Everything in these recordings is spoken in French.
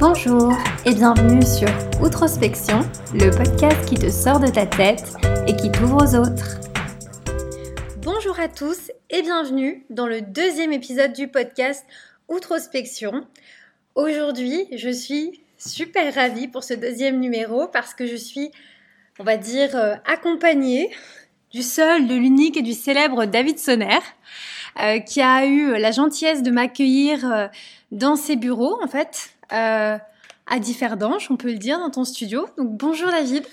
Bonjour et bienvenue sur Outrospection, le podcast qui te sort de ta tête et qui t'ouvre aux autres. Bonjour à tous et bienvenue dans le deuxième épisode du podcast Outrospection. Aujourd'hui, je suis super ravie pour ce deuxième numéro parce que je suis, on va dire, euh, accompagnée du seul, de l'unique et du célèbre David Sonner, euh, qui a eu la gentillesse de m'accueillir euh, dans ses bureaux, en fait, euh, à Differdange, on peut le dire, dans ton studio. Donc bonjour David.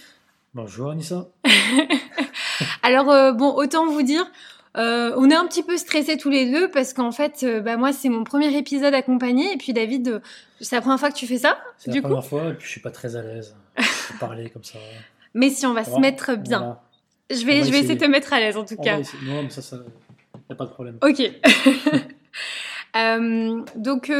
Bonjour Anissa. Alors euh, bon, autant vous dire, euh, on est un petit peu stressés tous les deux parce qu'en fait, euh, bah, moi c'est mon premier épisode accompagné et puis David, euh, c'est la première fois que tu fais ça. C'est la coup, première fois et puis je suis pas très à l'aise de parler comme ça. mais si on va se mettre bien. Voilà. Je vais, va je vais essayer de te mettre à l'aise en tout On cas. Non, mais ça, ça, y a pas de problème. Ok. Donc,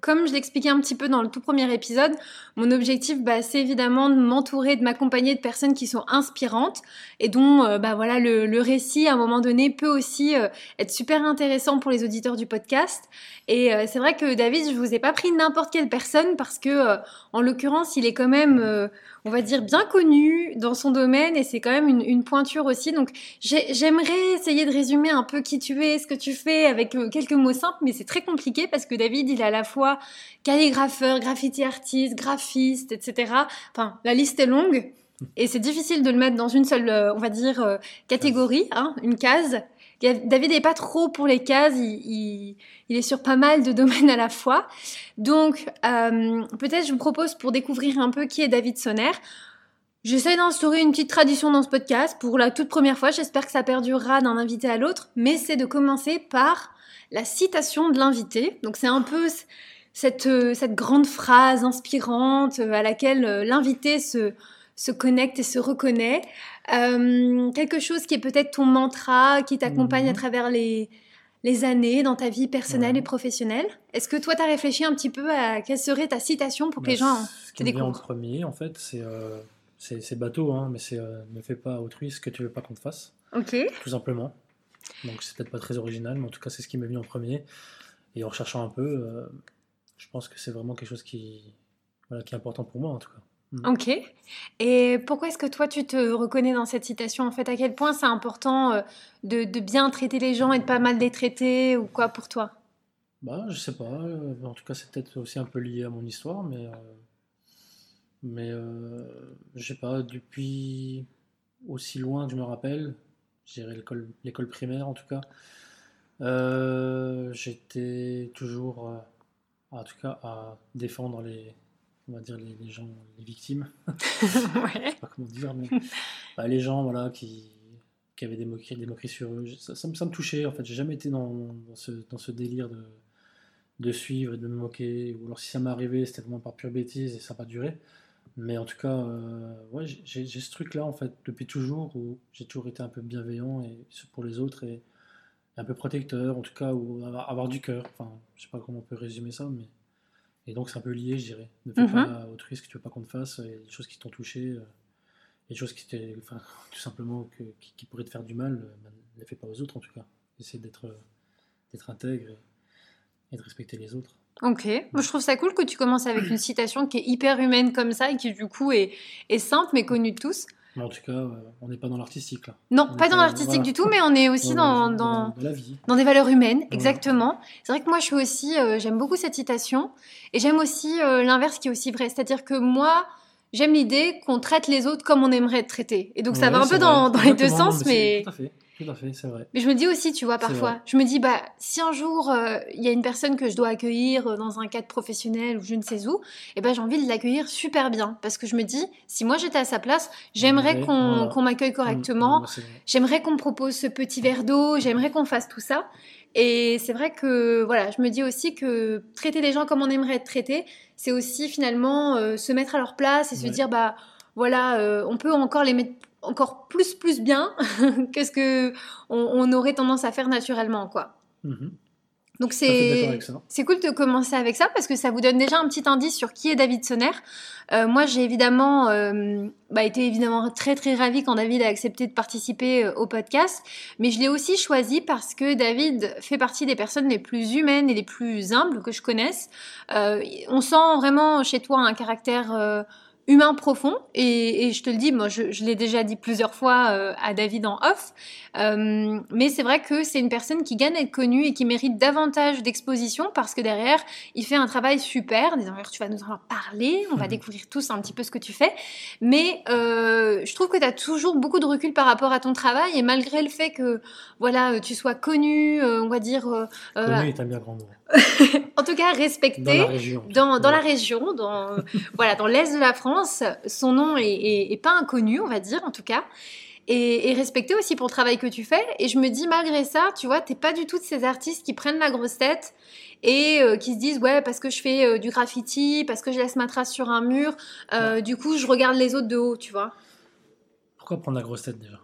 comme je l'expliquais un petit peu dans le tout premier épisode, mon objectif, bah, c'est évidemment de m'entourer, de m'accompagner de personnes qui sont inspirantes et dont, euh, bah, voilà, le, récit à un moment donné peut aussi euh, être super intéressant pour les auditeurs du podcast. Et euh, c'est vrai que David, je vous ai pas pris n'importe quelle personne parce que, en l'occurrence, il est quand même, on va dire, bien connu dans son domaine et c'est quand même une, une pointure aussi. Donc, j'ai- j'aimerais essayer de résumer un peu qui tu es, ce que tu fais avec euh, quelques mots simples, mais c'est très compliqué parce que David, il est à la fois calligrapheur, graffiti artiste, graphiste, etc. Enfin, la liste est longue et c'est difficile de le mettre dans une seule, euh, on va dire, euh, catégorie, hein, une case. David n'est pas trop pour les cases, il, est sur pas mal de domaines à la fois. Donc, euh, peut-être je vous propose pour découvrir un peu qui est David Sonner, J'essaie d'instaurer une petite tradition dans ce podcast pour la toute première fois. J'espère que ça perdurera d'un invité à l'autre, mais c'est de commencer par la citation de l'invité. Donc c'est un peu euh, cette grande phrase inspirante euh, à laquelle l'invité se connecte et se reconnaît. Euh, quelque chose qui est peut-être ton mantra, qui t'accompagne Mhm. à travers les, les années dans ta vie personnelle Ouais. et professionnelle. Est-ce que toi, tu as réfléchi un petit peu à quelle serait ta citation pour que Bah, les gens ce te qui me vient en découvrent? premier, en fait, c'est euh, c'est c'est bateau, hein, mais c'est euh, ne fais pas à autrui ce que tu veux pas qu'on te fasse, Ok. tout simplement. Donc c'est peut-être pas très original, mais en tout cas c'est ce qui m'est venu en premier. Et en recherchant un peu, euh, je pense que c'est vraiment quelque chose qui, voilà, qui est important pour moi en tout cas. Ok. Et pourquoi est-ce que toi, tu te reconnais dans cette citation En fait, à quel point c'est important euh, de, de bien traiter les gens et de pas mal les traiter ou quoi pour toi? Bah, je sais pas. euh, En tout cas, c'est peut-être aussi un peu lié à mon histoire, mais, euh, mais euh, je sais pas. Depuis aussi loin que je me rappelle, je dirais l'école, primaire en tout cas, euh, j'étais toujours, en tout cas, à défendre les, on va dire les, les gens, les victimes. Ouais. Pas comment dire, mais bah, les gens, voilà, qui, qui avaient des moqueries, des moqueries sur eux, ça, ça me, ça me touchait en fait. J'ai jamais été dans, dans ce, dans ce délire de, de suivre et de me moquer. Ou alors si ça m'est arrivé, c'était vraiment par pure bêtise et ça n'a pas duré. Mais en tout cas, euh, ouais, j'ai j'ai ce truc-là en fait depuis toujours où j'ai toujours été un peu bienveillant et pour les autres et un peu protecteur en tout cas ou avoir, avoir du cœur. Enfin, je sais pas comment on peut résumer ça, mais et donc c'est un peu lié, je dirais. Ne fais Mhm. pas autrui ce que tu veux pas qu'on te fasse et les choses qui t'ont touché, euh, les choses qui enfin, tout simplement que- qui, qui pourraient te faire du mal, euh, ben, ne les fais pas aux autres en tout cas. Essaie d'être euh, d'être intègre et, et de respecter les autres. Ok. Moi, je trouve ça cool que tu commences avec une citation qui est hyper humaine comme ça et qui, du coup, est, est simple mais connue de tous. Mais en tout cas, euh, on n'est pas dans l'artistique là. Non, On pas dans pas- l'artistique voilà. du tout, mais on est aussi dans, dans, dans, dans la vie. Dans des valeurs humaines, Voilà. exactement. C'est vrai que moi, je suis aussi, euh, j'aime beaucoup cette citation, et j'aime aussi euh, l'inverse qui est aussi vrai, c'est-à-dire que moi, j'aime l'idée qu'on traite les autres comme on aimerait être traité. Et donc ça va un peu dans, vrai. dans les deux sens, c'est- mais Tout à fait, tout à fait, c'est vrai. mais je me dis aussi, tu vois, parfois, je me dis, bah, si un jour euh, il y a une personne que je dois accueillir euh, dans un cadre professionnel ou je ne sais où, et ben j'ai envie de l'accueillir super bien, parce que je me dis, si moi j'étais à sa place, j'aimerais qu'on voilà. m'accueille correctement, Mm, mm, c'est vrai. J'aimerais qu'on me propose ce petit verre d'eau, j'aimerais qu'on fasse tout ça. Et c'est vrai que voilà, je me dis aussi que traiter les gens comme on aimerait être traité, c'est aussi finalement euh, se mettre à leur place et se dire bah voilà, euh, on peut encore les mettre encore plus plus bien que ce que on, on aurait tendance à faire naturellement quoi. Mhm. Donc c'est c'est cool de commencer avec ça parce que ça vous donne déjà un petit indice sur qui est David Sonner. Euh, moi, j'ai évidemment euh, bah, été évidemment très très ravie quand David a accepté de participer euh, au podcast, mais je l'ai aussi choisi parce que David fait partie des personnes les plus humaines et les plus humbles que je connaisse. On sent vraiment chez toi un caractère humain profond et, et je te le dis, moi je, je l'ai déjà dit plusieurs fois euh, à David en off, euh, mais c'est vrai que c'est une personne qui gagne à être connue et qui mérite davantage d'exposition parce que derrière, il fait un travail super. D'ailleurs, tu vas nous en parler, on va Mhm. découvrir tous un petit peu ce que tu fais. Mais euh, je trouve que tu as toujours beaucoup de recul par rapport à ton travail et malgré le fait que voilà, tu sois connu, on va dire, Connu est un bien grand mot. En tout cas Dans respecté la région. dans, dans la région, dans, voilà, dans l'est de la France, son nom est, est- est pas inconnu, on va dire en tout cas, et, et respecté aussi pour le travail que tu fais. Et je me dis malgré ça, tu vois, t'es pas du tout de ces artistes qui prennent la grosse tête et euh, qui se disent ouais parce que je fais euh, du graffiti, parce que je laisse ma trace sur un mur, euh, du coup je regarde les autres de haut, tu vois. Pourquoi prendre la grosse tête déjà?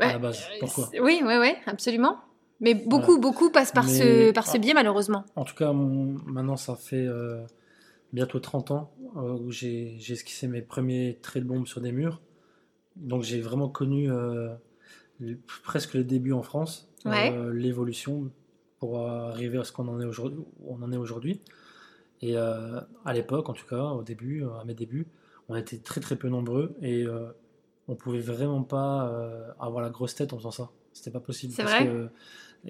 Ouais. À la base, pourquoi? Oui, oui, oui, absolument. Mais beaucoup, beaucoup passent par ce, par ce ah. biais malheureusement. En tout cas, mon- maintenant, ça fait euh, bientôt 30 ans euh, où j'ai esquissé mes premiers traits de bombe sur des murs. Donc, j'ai vraiment connu euh, le- presque le début en France, Ouais. euh, l'évolution pour arriver à ce qu'on en est aujourd'hui. On en est aujourd'hui. Et à l'époque, en tout cas, au début, à mes débuts, on était très très peu nombreux et on pouvait vraiment pas avoir la grosse tête en faisant ça. C'était pas possible. Parce vrai que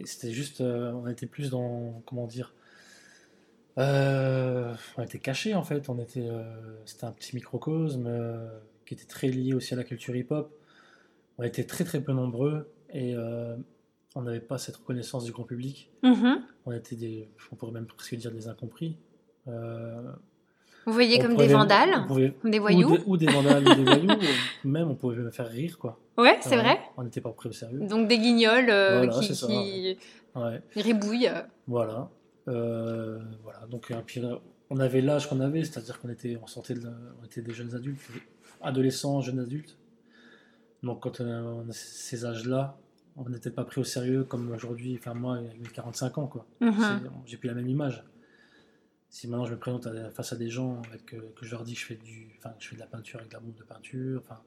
c'était juste, euh, on était plus dans, comment dire, euh, on était cachés en fait. On était, euh, c'était un petit microcosme qui était très lié aussi à la culture hip-hop. On était très très peu nombreux et on n'avait pas cette reconnaissance du grand public. Mhm. On était des, on pourrait même presque dire des incompris. Vous voyez comme des vandales, pouvait- comme des ou voyous. ou des vandales ou des voyous, ou même on pouvait me faire rire quoi. Ouais, c'est vrai. On n'était pas pris au sérieux. Donc des guignols euh, Voilà, qui, c'est ça, qui Ouais, ribouillent. voilà. Euh, voilà. Donc puis, on avait l'âge qu'on avait, c'est-à-dire qu'on était, on sortait de on était des jeunes adultes, adolescents, jeunes adultes. Donc quand on a, ces âges-là, on n'était pas pris au sérieux comme aujourd'hui. Enfin moi, mes 45 ans quoi. Mhm. C'est- J'ai plus la même image. Si maintenant je me présente à- face à des gens avec, euh, que je leur dis que je fais, du, enfin, que je fais de la peinture avec de la bombe de peinture, enfin,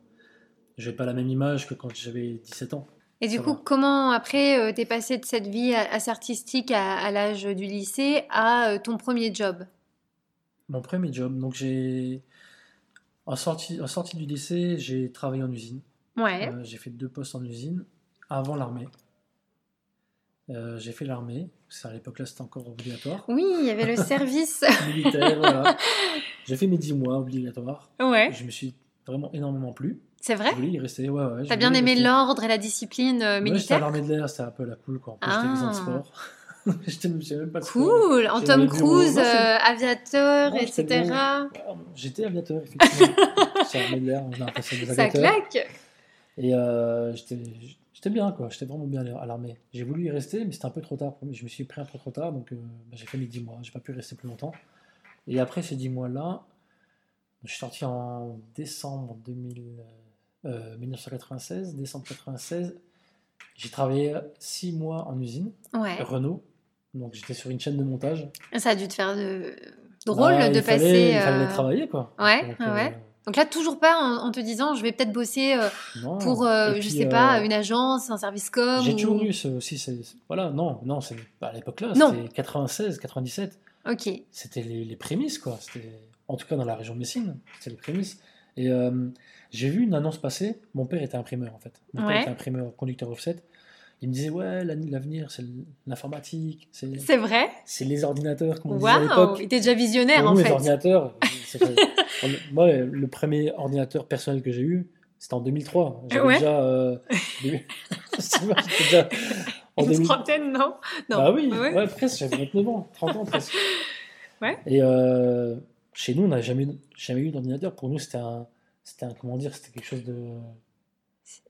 j'ai pas la même image que quand j'avais 17 ans. Et du Ça coup, va. comment après euh, t'es passé de cette vie assez artistique à, à l'âge du lycée à euh, ton premier job? Mon premier job, donc j'ai. En sortie, en sortie du lycée, j'ai travaillé en usine. Ouais. Euh, j'ai fait deux postes en usine avant l'armée. Euh, j'ai fait l'armée, à l'époque là c'était encore obligatoire. Oui, il y avait le service. Militaire, voilà. J'ai fait mes 10 mois obligatoires. ouais. Je me suis vraiment énormément plu. C'est vrai? Je voulais y rester, ouais, ouais. T'as bien aimé l'ordre et la discipline euh, Ouais, j'étais à militaire? l'armée de l'air, c'était un peu la cool quoi. En plus, j'étais exempt de Ah. sport. j'étais j'étais même pas de sport. Cool. En Tom. Cruise, euh, aviateur, Non, etc. J'étais aviateur, effectivement. J'étais l'armée de l'air, on a l'impression des Ça aviateurs. claque. Et euh, j'étais j'étais bien, quoi. J'étais vraiment bien à l'armée. J'ai voulu y rester, mais c'était un peu trop tard. pour. Je me suis pris un peu trop tard, donc euh, bah, j'ai fait mes 10 mois. J'ai pas pu rester plus longtemps. Et après ces 10 mois-là, je suis sorti en décembre 2000, euh, 1996. Décembre 96, j'ai travaillé 6 mois en usine, Ouais. Renault. Donc j'étais sur une chaîne de montage. Ça a dû te faire de... drôle de il passer. Fallait, il euh, fallait travailler, quoi. Ouais, Donc, ouais. Donc là, toujours pas en, en te disant, je vais peut-être bosser euh, non. pour, euh, Et je puis, sais pas, euh, une agence, un service com. J'ai ou- toujours eu ce, aussi, voilà, non, non, c'est à l'époque là, c'était 96, 97, Ok. c'était les, les prémices, quoi. C'était, en tout cas dans la région de Messine, c'était les prémices. Et euh, j'ai vu une annonce passer, mon père était imprimeur en fait. Mon Ouais. père était imprimeur, conducteur offset. Il me disait, ouais, l'avenir, c'est l'informatique, c'est vrai c'est les ordinateurs, comme on disait à Waouh l'époque. Il était déjà visionnaire Pour en nous, les fait. ordinateurs, moi, le premier ordinateur personnel que j'ai eu, c'était en 2003. J'avais Ouais. déjà. euh, déjà en Une 2000 trentaine, non? Non. Bah oui, Ouais. ouais, presque, j'avais 29 ans, 30 ans presque. Et euh, chez nous, on n'a jamais, jamais eu d'ordinateur. Pour nous, c'était un, c'était un, comment dire, c'était quelque chose de.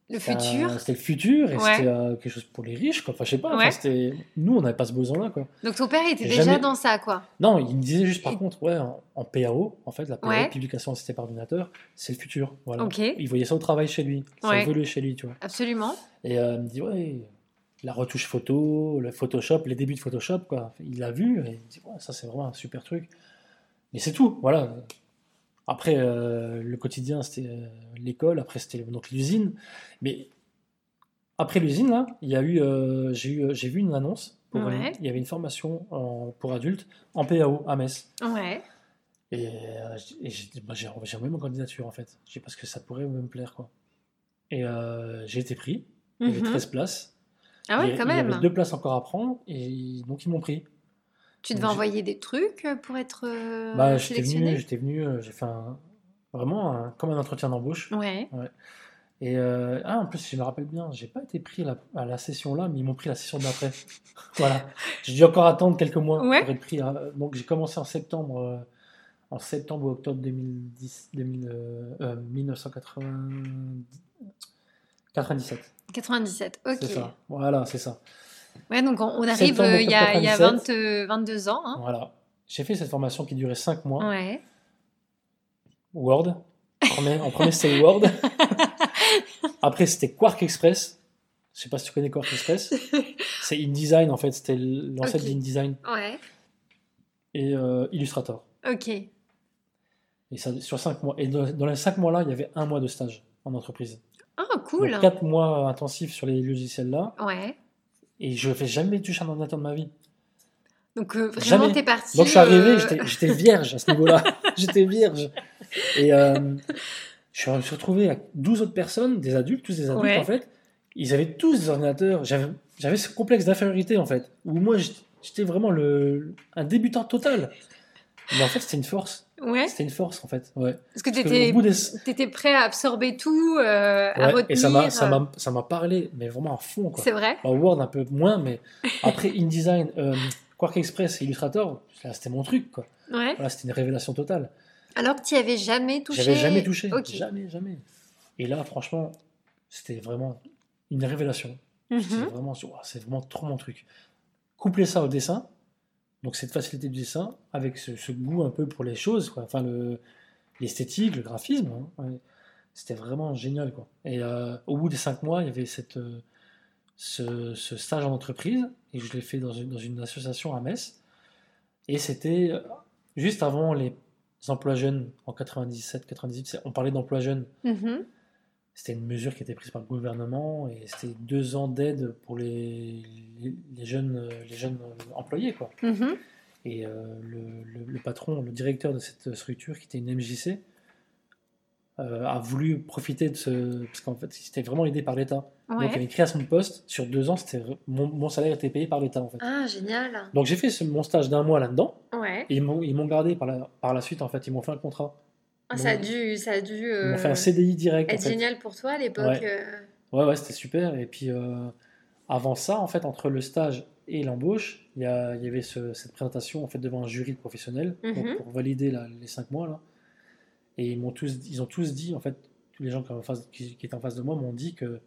Le futur. C'était le futur et Ouais. c'était euh, quelque chose pour les riches, quoi. Enfin, je sais pas, Ouais. c'était, nous, on n'avait pas ce besoin-là, quoi. Donc ton père était déjà jamais- dans ça, quoi. Non, il me disait juste par contre, ouais, en, en PAO, en fait, la PAO, Ouais. publication assistée par ordinateur, c'est le futur. Voilà. Ok. Il voyait ça au travail chez lui, ça évoluait chez lui, tu vois. Absolument. Et euh, il me dit, ouais, la retouche photo, le Photoshop, les débuts de Photoshop, quoi. Il l'a vu et il dit ouais, ça c'est vraiment un super truc. Mais c'est tout, voilà. Après, euh, le quotidien, c'était euh, l'école, après c'était donc l'usine. Mais après l'usine, là, il y a eu, euh, j'ai eu, j'ai vu une annonce. Pour Ouais. il y avait une formation en- pour adultes en PAO à Metz. Ouais. Et, et j'ai bah, j'ai envoyé ma candidature en fait. Parce que ça pourrait me plaire quoi. Et j'ai été pris. Il y avait Mhm. 13 places. Ah ouais, il y, quand il y même. avait deux places encore à prendre et donc ils m'ont pris. Tu devais envoyer des trucs pour être euh, bah, j'étais venu, sélectionné? j'étais venu, euh, j'ai fait un- vraiment un- comme un entretien d'embauche. Ouais. Et euh, ah, en plus, je me rappelle bien, j'ai pas été pris à la, à la session là, mais ils m'ont pris la session d'après. voilà. J'ai dû encore attendre quelques mois Ouais. pour être pris. hein. Donc j'ai commencé en septembre, euh, en septembre ou octobre 2010, 2000, euh, euh, 1997. 97, ok. C'est ça. Voilà, c'est ça. Ouais, donc on, on arrive euh, il y a, y a 97. 20, euh, 22 ans. Hein. Voilà. J'ai fait cette formation qui durait 5 mois. Ouais. Word. En premier, en premier, c'était Word. Après, c'était Quark Express. Je sais pas si tu connais Quark Express. C'est InDesign, en fait. C'était l'ancêtre d'InDesign Ouais. et euh, Illustrator. Ok. Et ça, sur 5 mois. Et dans, dans les 5 mois-là, il y avait un mois de stage en entreprise. Oh, cool. Donc 4 mois intensifs sur les logiciels-là. Ouais. Et je n'ai jamais touché un ordinateur de ma vie. Donc euh, vraiment, t'es parti. Donc je suis arrivé, euh, j'étais- vierge à ce niveau-là. j'étais vierge. Et euh, je me suis retrouvé avec 12 autres personnes, des adultes, tous des adultes Ouais. en fait. Ils avaient tous des ordinateurs. J'avais ce complexe d'infériorité en fait. Où moi j'étais- j'étais vraiment le, un débutant total. Mais en fait c'était une force. Ouais. C'était une force en fait. Ouais. Parce que t'étais des- prêt à absorber tout, euh, à Ouais, retenir. et ça m'a ça m'a parlé, mais vraiment à fond quoi. C'est vrai. En Word un peu moins, mais après InDesign, euh, Quark Express et Illustrator, c'était mon truc quoi. Ouais. Voilà, c'était une révélation totale. Alors que tu avais jamais touché. J'avais jamais touché. Ok. Jamais, jamais. Et là, franchement, c'était vraiment une révélation. Mhm. C'est vraiment, c'est vraiment trop mon truc. Coupler ça au dessin, donc cette facilité du dessin, avec ce, goût un peu pour les choses, quoi. enfin le- l'esthétique, le graphisme, hein, c'était vraiment génial. Quoi. Et euh, au bout des cinq mois, il y avait euh, ce, stage en entreprise, et je l'ai fait dans une, association à Metz. Et c'était euh, juste avant les emplois jeunes en 97-98, c'est- on parlait d'emplois jeunes. Mhm. C'était une mesure qui était prise par le gouvernement et c'était deux ans d'aide pour les, les, les jeunes, les jeunes employés. Quoi. Mhm. Et euh, le, le- le patron, le directeur de cette structure, qui était une MJC, euh, a voulu profiter de ce. Parce qu'en fait, c'était vraiment aidé par l'État. Donc il avait une création de poste. Sur deux ans, c'était mon, mon salaire était payé par l'État. En fait. Ah, génial. Donc j'ai fait ce- mon stage d'un mois là-dedans. Ouais. Et ils m'ont ils m'ont gardé par la, par la suite. En fait, ils m'ont fait un contrat. Ah, ça a dû, ça a dû euh, m'ont fait un CDI direct. en être fait. génial pour toi à l'époque. Ouais. euh. Ouais, ouais, c'était super. Et puis, euh, avant ça, en fait, entre le stage et l'embauche, il y, y avait ce- cette présentation en fait, devant un jury de professionnels donc, Mhm. pour valider la- les cinq mois. Là. Et ils, m'ont tous, ils ont tous dit, en fait, tous les gens qui étaient en face de moi m'ont dit que,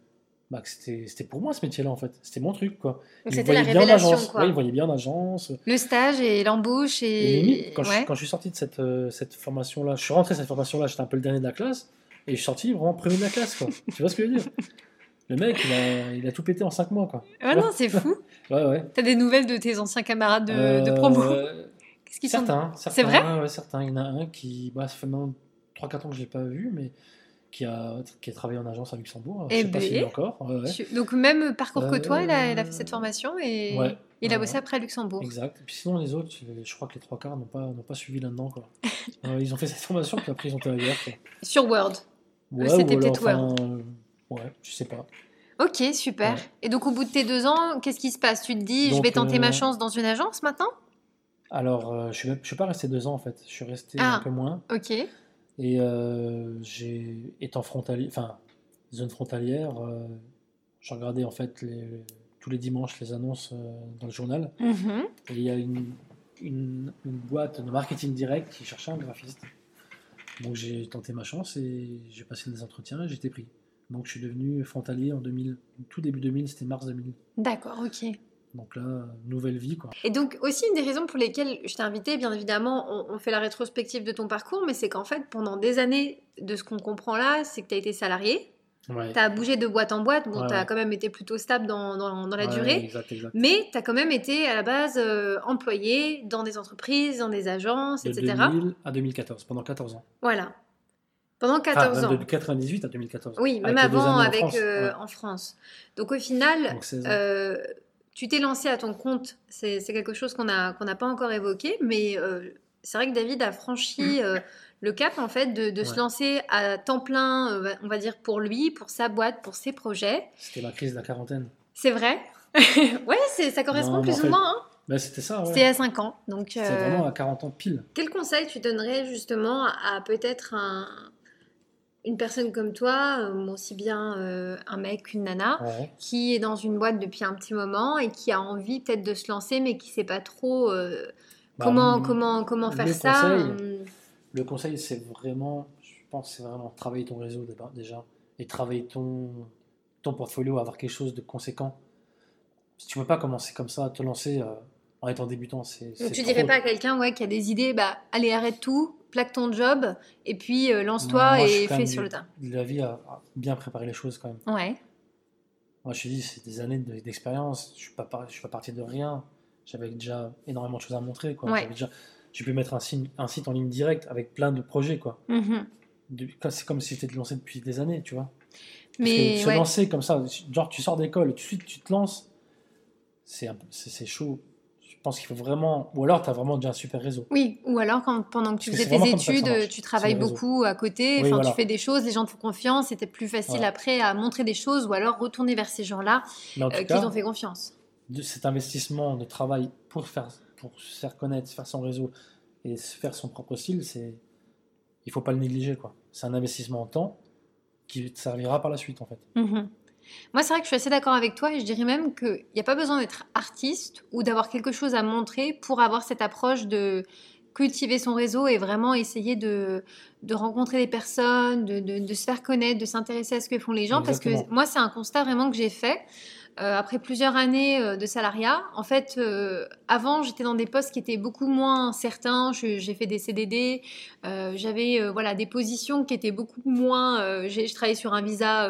bah, c'était pour moi ce métier-là, en fait. C'était mon truc, quoi. C'était la bien en agence. quoi. Ouais, ils me voyaient bien en agence. Le stage et l'embauche Et et. limite, quand, je, ouais. quand je suis sorti de cette, euh, cette formation-là, je suis rentré de cette formation-là, j'étais un peu le dernier de la classe, et je suis sorti vraiment premier de la classe, quoi. tu vois ce que je veux dire? Le mec, il a, il a tout pété en 5 mois, quoi. Ah non, c'est fou. Ouais, ouais. T'as des nouvelles de tes anciens camarades de, de Euh, promo? Qu'est-ce qu'ils sont Certains. C'est vrai? certains. Il y en a un qui, bah, ça fait maintenant 3-4 ans que je ne l'ai pas vu, mais qui a, qui a travaillé en agence à Luxembourg. Je Eh sais pas ben. est encore. Ouais, ouais. Tu- Donc même parcours que toi, il a, fait Euh, cette formation et Ouais, il a bossé après à Luxembourg. Exact. Et puis sinon, les autres, je je crois que les trois quarts n'ont pas, pas suivi là-dedans. Euh, ils ont fait cette formation, puis après, ils ont été ailleurs. Quoi. Sur Word. Ouais, C'était peut-être enfin, euh, Ouais, je sais pas. Ok, super. Et donc au bout de tes deux ans, qu'est-ce qui se passe? Tu te dis, je vais tenter euh, ma chance dans une agence maintenant? Alors, euh, je suis, je suis pas resté deux ans en fait. Je suis resté Ah. un peu moins. Ok. Et euh, j'ai étant frontalier, enfin zone frontalière, euh, je regardais en fait les, tous les dimanches les annonces euh, dans le journal. Mhm. Et il y a une, une, une boîte de marketing direct qui cherchait un graphiste. Donc j'ai tenté ma chance et j'ai passé des entretiens et été pris. Donc je suis devenu frontalier en 2000, tout début 2000, c'était mars 2000. D'accord, ok. Donc là, nouvelle vie quoi. Et donc aussi une des raisons pour lesquelles je t'ai invité, bien évidemment, on, on fait la rétrospective de ton parcours, mais c'est qu'en fait, pendant des années, de ce qu'on comprend là, c'est que tu as été salarié. Ouais. Tu as bougé de boîte en boîte. Bon, Ouais, tu as ouais. quand même été plutôt stable dans, dans- dans la durée. Exact, exact. Mais tu as quand même été à la base euh, employé dans des entreprises, dans des agences, De etc. 2000 à 2014, pendant 14 ans. Voilà. Pendant 14 Enfin, ans. de 98 à 2014. Oui, même Avec avant en avec France, euh, en France. Donc au final, Donc 16 ans. euh, tu t'es lancé à ton compte. C'est c'est quelque chose qu'on n'a pas encore évoqué, mais euh, c'est vrai que David a franchi euh, le cap en fait de, de se lancer à temps plein, euh, on va dire pour lui, pour sa boîte, pour ses projets. C'était ma crise de la quarantaine. C'est vrai. ouais, c'est- ça correspond Non, plus en ou moins. hein. Ben, c'était ça, ouais. C'était à 5 ans. Donc, euh, vraiment à 40 ans pile. quel conseil tu donnerais justement à peut-être un- une personne comme toi, euh, aussi bien euh, un mec qu'une nana, Ouais. qui est dans une boîte depuis un petit moment et qui a envie peut-être de se lancer, mais qui sait pas trop euh, Bah, comment, comment, comment faire le ça. conseil, Le conseil, c'est vraiment, je pense, c'est vraiment travailler ton réseau déjà et travailler ton, ton portfolio, avoir quelque chose de conséquent. Si tu peux pas commencer comme ça, te lancer euh, en étant débutant, c'est tu trop. dirais pas à quelqu'un ouais, qui a des idées, bah allez arrête tout, plaque ton job et puis euh, lance-toi suis et fais sur du- le tas. La vie a bien préparé les choses quand même. Ouais. Moi, je te dis, c'est des années de- d'expérience. Je suis pas, par- je suis pas parti de rien. J'avais déjà énormément de choses à montrer. Quoi. Ouais. J'avais déjà, j'ai pu mettre un, signe- un site en ligne direct avec plein de projets. Quoi. De- C'est comme si j'étais lancé depuis des années, tu vois. Parce Mais que se ouais. lancer comme ça, genre tu sors d'école et tout de suite tu te lances, peu- c'est chaud. Je pense qu'il faut vraiment. Ou alors tu as vraiment déjà un super réseau. Oui, ou alors quand, pendant que tu Parce faisais tes ça ça études, tu travailles beaucoup à côté, Oui, voilà. tu fais des choses, les gens te font confiance, c'était plus facile Voilà. après à montrer des choses ou alors retourner vers ces gens-là euh, qui t'ont fait confiance. de cet investissement de travail pour, faire, pour se faire connaître, faire son réseau et se faire son propre style, c'est il faut pas le négliger. quoi. C'est un investissement en temps qui te servira par la suite en fait. Mhm. Moi, c'est vrai que je suis assez d'accord avec toi et je dirais même qu'il n'y a pas besoin d'être artiste ou d'avoir quelque chose à montrer pour avoir cette approche de cultiver son réseau et vraiment essayer de, de rencontrer des personnes, de, de- de se faire connaître, de s'intéresser à ce que font les gens. Parce que moi, c'est un constat vraiment que j'ai fait. Euh, après plusieurs années euh, de salariat, en fait, euh, avant, j'étais dans des postes qui étaient beaucoup moins certains. J'ai fait des CDD, j'avais voilà des positions qui étaient beaucoup moins. je travaillais sur un visa,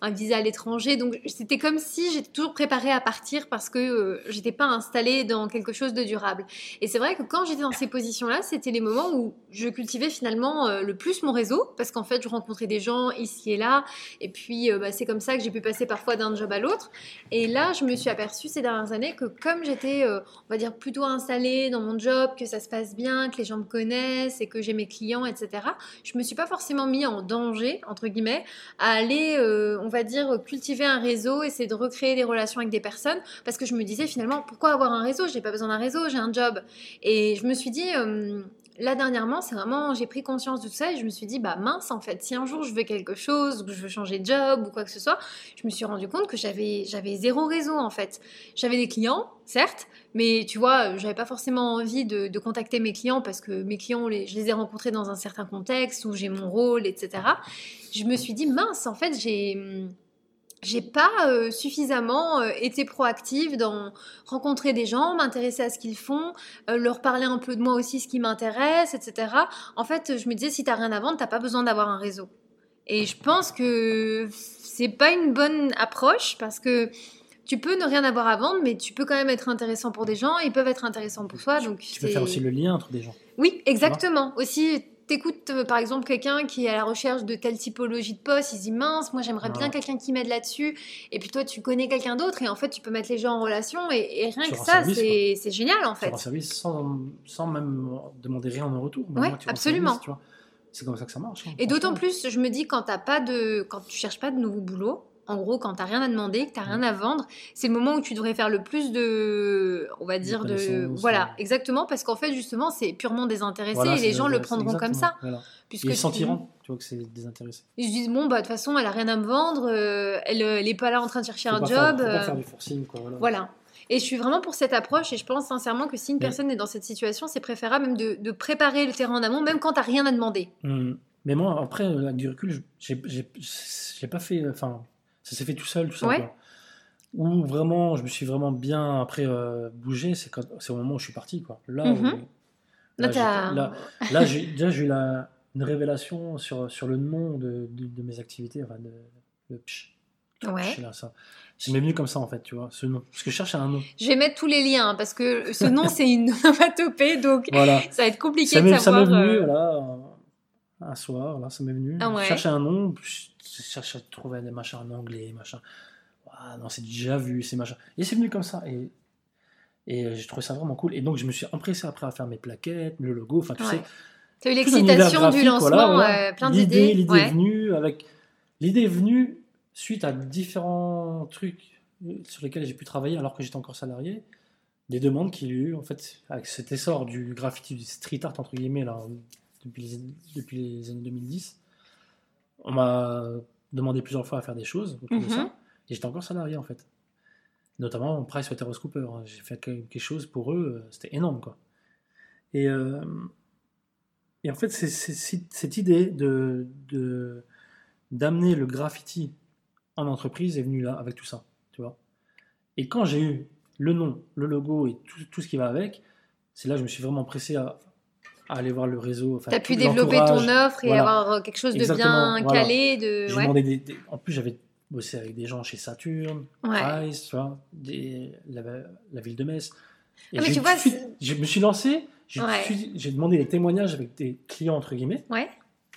un visa à l'étranger, donc c'était comme si j'étais toujours préparée à partir parce que j'étais pas installée dans quelque chose de durable. Et c'est vrai que quand j'étais dans ces positions-là, c'était les moments où je cultivais finalement le plus mon réseau parce qu'en fait, je rencontrais des gens ici et là, et puis bah, c'est comme ça que j'ai pu passer parfois d'un job à l'autre. Et là, je me suis aperçue ces dernières années que comme j'étais, euh, on va dire, plutôt installée dans mon job, que ça se passe bien, que les gens me connaissent et que j'ai mes clients, etc., je me suis pas forcément mis en danger, entre guillemets, à aller, euh, on va dire, cultiver un réseau, essayer de recréer des relations avec des personnes, parce que je me disais finalement, pourquoi avoir un réseau? J'ai pas besoin d'un réseau, j'ai un job. Et je me suis dit, euh, là dernièrement, c'est vraiment, j'ai pris conscience de tout ça et je me suis dit, bah mince, en fait, si un jour je veux quelque chose, ou que je veux changer de job ou quoi que ce soit, je me suis rendu compte que j'avais, zéro réseau en fait. J'avais des clients, certes, mais tu vois, j'avais pas forcément envie de, contacter mes clients parce que mes clients, je les ai rencontrés dans un certain contexte où j'ai mon rôle, etc. Je me suis dit, mince, en fait, j'ai j'ai pas euh, suffisamment euh, été proactive dans rencontrer des gens, m'intéresser à ce qu'ils font, euh, leur parler un peu de moi aussi, ce qui m'intéresse, etc. En fait, je me disais, si t'as rien à vendre, t'as pas besoin d'avoir un réseau. Et je pense que c'est pas une bonne approche parce que tu peux ne rien avoir à vendre, mais tu peux quand même être intéressant pour des gens, ils peuvent être intéressants pour toi. Donc Tu peux faire aussi le lien entre des gens. oui, exactement. Aussi, t'écoutes euh, par exemple quelqu'un qui est à la recherche de telle typologie de poste, il se dit mince, moi j'aimerais bien Ouais. quelqu'un qui m'aide là-dessus. Et puis toi, tu connais quelqu'un d'autre et en fait, tu peux mettre les gens en relation et, et rien Sur que un ça, c'est c'est génial en Tu rends fait. service sans, sans même demander rien en retour. Rends absolument. service, tu vois. C'est comme ça que ça marche. hein, Et d'autant plus, je me dis quand t'as pas de, quand tu cherches pas de nouveau boulot. En gros, quand t'as rien à demander, que t'as rien à vendre, c'est le moment où tu devrais faire le plus de, on va dire de, voilà, exactement, parce qu'en fait justement c'est purement désintéressé Voilà, et les gens le prendront comme ça, voilà. puisque Ils sentiront, tu vois, que c'est désintéressé. Ils se disent bon bah de toute façon elle a rien à me vendre, euh, elle, euh, elle est pas là en train de chercher Faut un pas job. Faire, faut pas euh, faire du forcing, quoi. Voilà. voilà. Et je suis vraiment pour cette approche et je pense sincèrement que si une Mais- personne est dans cette situation, c'est préférable même de, de préparer le terrain en amont, même quand t'as rien à demander. Hum. Mais moi, après, euh, avec du recul, j'ai pas fait. Enfin, ça s'est fait tout seul, tout ça. Ouais. Où vraiment, je me suis vraiment bien après euh, bougé, c'est au moment où je suis parti, quoi. Là, où- Là, là, j'ai- là, eu la, une révélation sur, sur le nom de, de, de mes activités, enfin, de, Le psh. Ouais. Psh, là, ça. Ça m'est venu comme ça, en fait, tu vois, ce nom. Parce que je cherchais un nom. Je vais mettre tous les liens hein, parce que ce nom c'est une onomatopée donc Voilà. ça va être compliqué Ça de m'est ça m'est savoir. venu, euh, voilà, un- soir, là, ça m'est venu. Ah ouais. Je cherchais un nom, je cherchais à trouver des machins en anglais, machin. Ah non, c'est déjà vu, c'est machin. Et c'est venu comme ça. Et, et euh, j'ai trouvé ça vraiment cool. Et donc, je me suis empressé après à faire mes plaquettes, le logo, enfin, tu Ouais. sais. T'as eu tout un univers l'excitation du lancement, voilà, voilà. euh, plein d'idées. L'idée Ouais. est venue avec. L'idée est venue suite à différents trucs euh, sur lesquels j'ai pu travailler alors que j'étais encore salarié. Des demandes qu'il y a eu, en fait, avec cet essor du graffiti, du street art, entre guillemets, là, depuis les, depuis les années 2010. On m'a demandé plusieurs fois à faire des choses autour de ça. Et j'étais encore salarié, en fait. Notamment Price Cooper. hein. J'ai fait quelque chose pour eux, euh, c'était énorme, quoi. Et, euh, et en fait, cette idée de de- d'amener le graffiti en entreprise est venue là, avec tout ça, tu vois. Et quand j'ai eu le nom, le logo et tout, tout ce qui va avec, c'est là que je me suis vraiment pressé à, à aller voir le réseau. enfin, T'as pu tout développer ton offre et Voilà. avoir quelque chose de bien voilà. calé, de J'ai ouais. demandé des, des- En plus, j'avais bossé avec des gens chez Saturn, Ouais. Price, tu vois, des- la, la ville de Metz. Et Ah, mais tu vois, je me suis lancé, j'ai Ouais. demandé des témoignages avec des clients, entre guillemets, Ouais.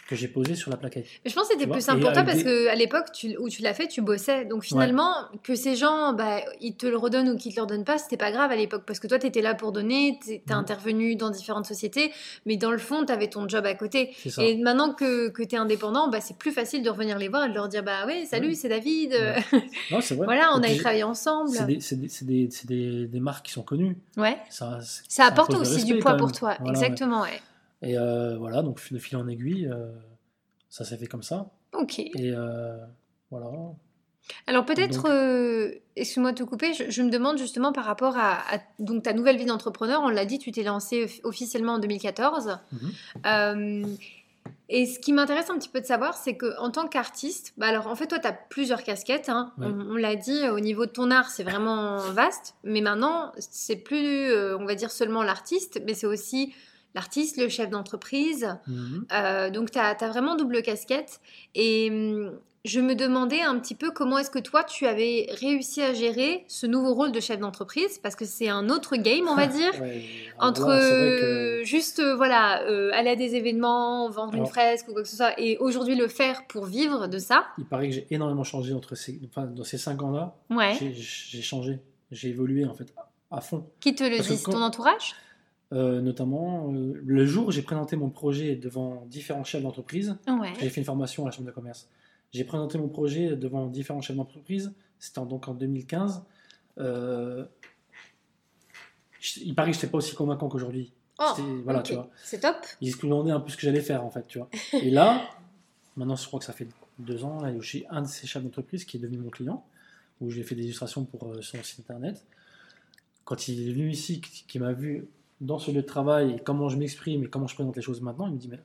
Que j'ai posés sur la plaquette. Mais je pense que c'était plus simple pour toi parce des- que à l'époque tu- où tu l'as fait, tu bossais. Donc finalement, que ces gens, bah, ils te le redonnent ou qu'ils te le redonnent pas, c'était pas grave à l'époque parce que toi, tu étais là pour donner, tu Mhm. intervenu dans différentes sociétés, mais dans le fond, tu avais ton job à côté. Et maintenant que, que tu es indépendant, bah, c'est plus facile de revenir les voir et de leur dire Bah ouais, salut, c'est David. Ouais. Non, c'est vrai. voilà, on a travaillé ensemble. C'est des, des- des- des- marques qui sont connues. Ouais. Ça, Ça apporte aussi du poids pour toi. Voilà, ouais. Exactement, ouais. Et euh, voilà, donc de fil en aiguille, euh, ça s'est fait comme ça. Ok. Et euh, voilà. Alors peut-être, euh, excuse-moi de te couper, je, je me demande justement par rapport à, à- donc ta nouvelle vie d'entrepreneur, on l'a dit, tu t'es lancé off- officiellement en 2014. Mhm. Euh, et ce qui m'intéresse un petit peu de savoir, c'est que en tant qu'artiste, bah alors en fait toi tu as plusieurs casquettes, hein. Ouais. on, on l'a dit, au niveau de ton art c'est vraiment vaste, mais maintenant c'est plus, euh, on va dire seulement l'artiste, mais c'est aussi l'artiste, le chef d'entreprise, Mhm. euh, donc, tu as, vraiment double casquette. Et hum, je me demandais un petit peu comment est-ce que toi, tu avais réussi à gérer ce nouveau rôle de chef d'entreprise, parce que c'est un autre game, on va dire. Ouais, Entre là, que- euh, juste euh, voilà euh, aller à des événements, vendre une fresque ou quoi que ce soit, et aujourd'hui le faire pour vivre de ça. Il paraît que j'ai énormément changé entre ces, enfin, dans ces cinq ans-là. Ouais. J'ai- changé, j'ai évolué en fait à fond. Qui te le dit? Ton entourage? Euh, notamment, euh, le jour où j'ai présenté mon projet devant différents chefs d'entreprise, Ouais. j'ai fait une formation à la Chambre de commerce. J'ai présenté mon projet devant différents chefs d'entreprise, c'était en- donc en 2015. Euh, je- il paraît que je n'étais pas aussi convaincant qu'aujourd'hui. Oh, C'était- voilà, ok. tu vois. C'est top. Ils se demandaient un peu ce que j'allais faire en fait, tu vois. Et là, maintenant je crois que ça fait deux ans, là, je suis un de ces chefs d'entreprise qui est devenu mon client, où j'ai fait des illustrations pour son site internet. Quand il est venu ici, qui m'a vu dans ce lieu de travail et comment je m'exprime et comment je présente les choses maintenant, il me dit mais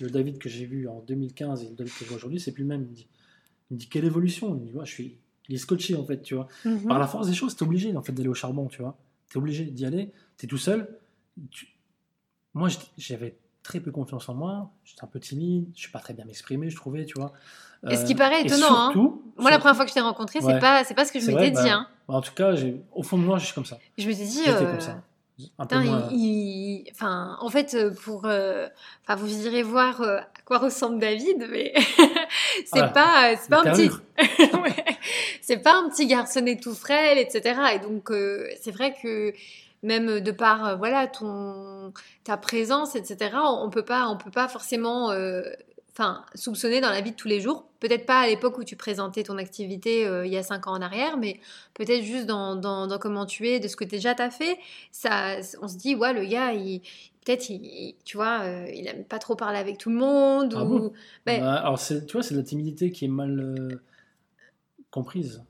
le David que j'ai vu en 2015 et le David que je vois aujourd'hui, c'est plus le même. Il me dit, il me dit quelle évolution? Il me dit ouais, je suis, il est scotché en fait, tu vois. Mhm. Par la force des choses, t'es obligé en fait d'aller au charbon, tu vois. T'es obligé d'y aller. T'es tout seul. Tu- Moi, j'avais très peu confiance en moi. J'étais un peu timide. Je sais pas très bien m'exprimer, je trouvais, tu vois. Et ce Euh, qui paraît et étonnant, hein. Moi, la première fois que je t'ai rencontré, c'est Ouais. pas, c'est pas ce que je m'étais dit. bah, hein. En tout cas, au fond de moi, je suis comme ça. Je me suis dit. Euh, comme ça. Un peu Putain, moins- il- il- enfin, en fait, euh, pour, euh, enfin, vous irez voir euh, à quoi ressemble David, mais c'est Ah, pas, euh, c'est pas un petit. Ouais. c'est pas un petit garçonnet tout frêle, etc. Et donc, c'est vrai que même de par, voilà, ton, ta présence, etc. On peut pas, on peut pas forcément, enfin, soupçonner dans la vie de tous les jours. Peut-être pas à l'époque où tu présentais ton activité euh, il y a cinq ans en arrière, mais peut-être juste dans, dans, dans comment tu es, de ce que déjà t'as fait. Ça, on se dit, ouais, le gars, il, peut-être, il, il- tu vois, euh, il aime pas trop parler avec tout le monde. Ah ou... bon? Ben, Bah, alors, tu vois, c'est de la timidité qui est mal euh, comprise.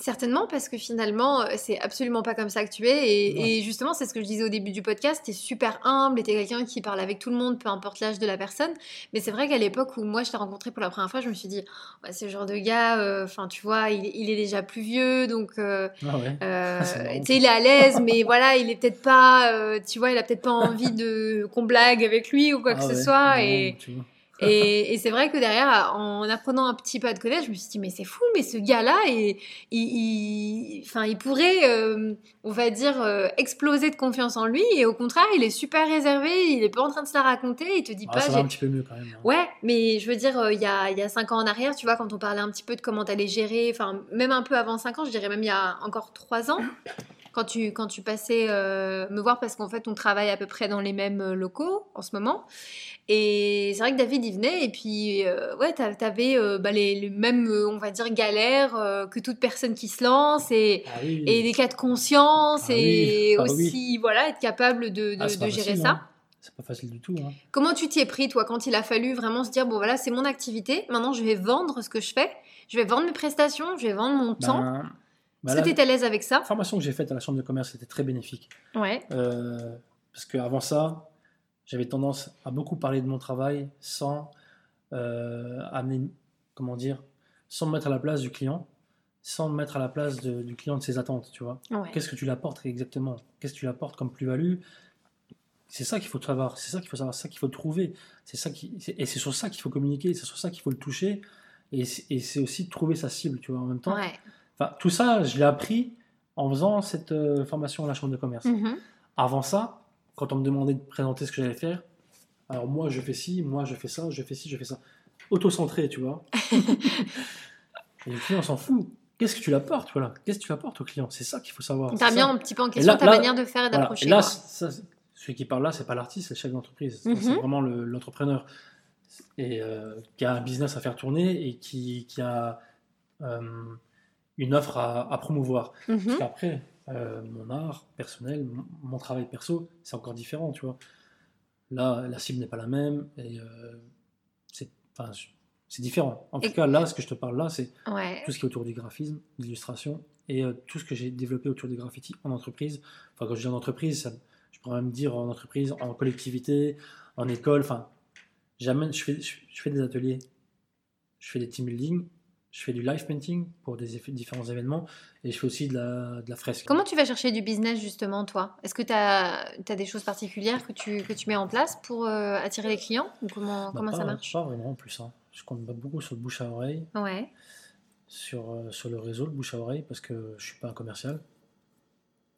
Certainement, parce que finalement, euh, c'est absolument pas comme ça que tu es. Et, Ouais. et justement, c'est ce que je disais au début du podcast, tu es super humble et tu es quelqu'un qui parle avec tout le monde, peu importe l'âge de la personne. Mais c'est vrai qu'à l'époque où moi je t'ai rencontré pour la première fois, je me suis dit, c'est le genre de gars, euh, enfin, tu vois, il, il est déjà plus vieux, donc. euh, Ah ouais. euh, marrant, tu sais, il est à l'aise, mais voilà, il est peut-être pas, euh, tu vois, il a peut-être pas envie de qu'on blague avec lui ou quoi que Ah ce soit. Et, tu vois. Et, et c'est vrai que derrière, en apprenant un petit peu à te connaître, je me suis dit, mais c'est fou, mais ce gars-là, il, il, il- pourrait, euh, on va dire, euh, exploser de confiance en lui. Et au contraire, il est super réservé, il est pas en train de se la raconter, il te dit Ah, pas. ça va un petit peu mieux quand même. hein. Ouais, mais je veux dire, euh, il y, a, y a cinq ans en arrière, tu vois, quand on parlait un petit peu de comment t'allais gérer, enfin, même un peu avant cinq ans, je dirais même il y a encore trois ans, quand tu, quand tu passais euh, me voir, parce qu'en fait, on travaille à peu près dans les mêmes euh, locaux en ce moment. Et c'est vrai que David, il venait, et puis, euh, ouais, t'a- t'avais euh, bah, les, les mêmes, on va dire, galères que toute personne qui se lance, et, Ah oui. et des cas de conscience, Ah et oui. Ah aussi, voilà, être capable de, gérer facile, ça. hein. C'est pas facile du tout. hein. Comment tu t'y es pris, toi, quand il a fallu vraiment se dire, bon voilà, c'est mon activité, maintenant je vais vendre ce que je fais, je vais vendre mes prestations, je vais vendre mon temps. Bah, Est-ce que la tu es à l'aise avec ça? formation que j'ai faite à la chambre de commerce était très bénéfique. Ouais. Euh, parce qu'avant ça, j'avais tendance à beaucoup parler de mon travail sans euh, amener, comment dire, sans me mettre à la place du client, sans me mettre à la place de- du client de ses attentes, tu vois. ouais. Qu'est-ce que tu l'apportes exactement? Qu'est-ce que tu l'apportes comme plus-value? C'est ça qu'il faut savoir, c'est ça qu'il faut savoir, c'est ça qu'il faut trouver, c'est ça qui, et c'est sur ça qu'il faut communiquer, c'est sur ça qu'il faut le toucher, et c'est et c'est aussi de trouver sa cible, tu vois, en même temps. Ouais. Enfin, tout ça, je l'ai appris en faisant cette euh, formation à la chambre de commerce. Mhm. Avant ça, quand on me demandait de présenter ce que j'allais faire, alors moi je fais ci, moi je fais ça, je fais ci, je fais ça. Auto-centré, tu vois. et le client s'en fout. Qu'est-ce que tu l'apportes, voilà? Qu'est-ce que tu apportes au client? C'est ça qu'il faut savoir. Tu remis ça. un petit peu en question là- ta là- manière de faire et Voilà. d'approcher. Et là, ça, celui qui parle là, c'est pas l'artiste, c'est le chef d'entreprise. C'est- Mhm. C'est vraiment le- l'entrepreneur et euh, qui a un business à faire tourner et qui, qui a euh, une offre à, à promouvoir. Mhm. Parce qu'après, euh, mon art personnel, mon, travail perso, c'est encore différent, tu vois. Là, la cible n'est pas la même et euh, c'est enfin, différent. En tout cas, là, ce que je te parle là, c'est Ouais. tout ce qui est autour du graphisme, l'illustration et euh, tout ce que j'ai développé autour du graffiti en entreprise. Enfin, quand je dis en entreprise, ça- je pourrais même dire en entreprise, en collectivité, en école. Enfin, j'amène, je fais, je, je fais des ateliers, je fais des team building, je fais du live painting pour des différents événements et je fais aussi de la, de la fresque. Comment tu vas chercher du business justement, toi? Est-ce que tu as, des choses particulières que tu, que tu mets en place pour euh, attirer les clients? Ou comment, Bah, comment pas, ça marche? Pas vraiment en plus. hein. Je compte beaucoup sur le bouche à oreille, Ouais. sur, euh, sur le réseau, le bouche à oreille, parce que je suis pas un commercial.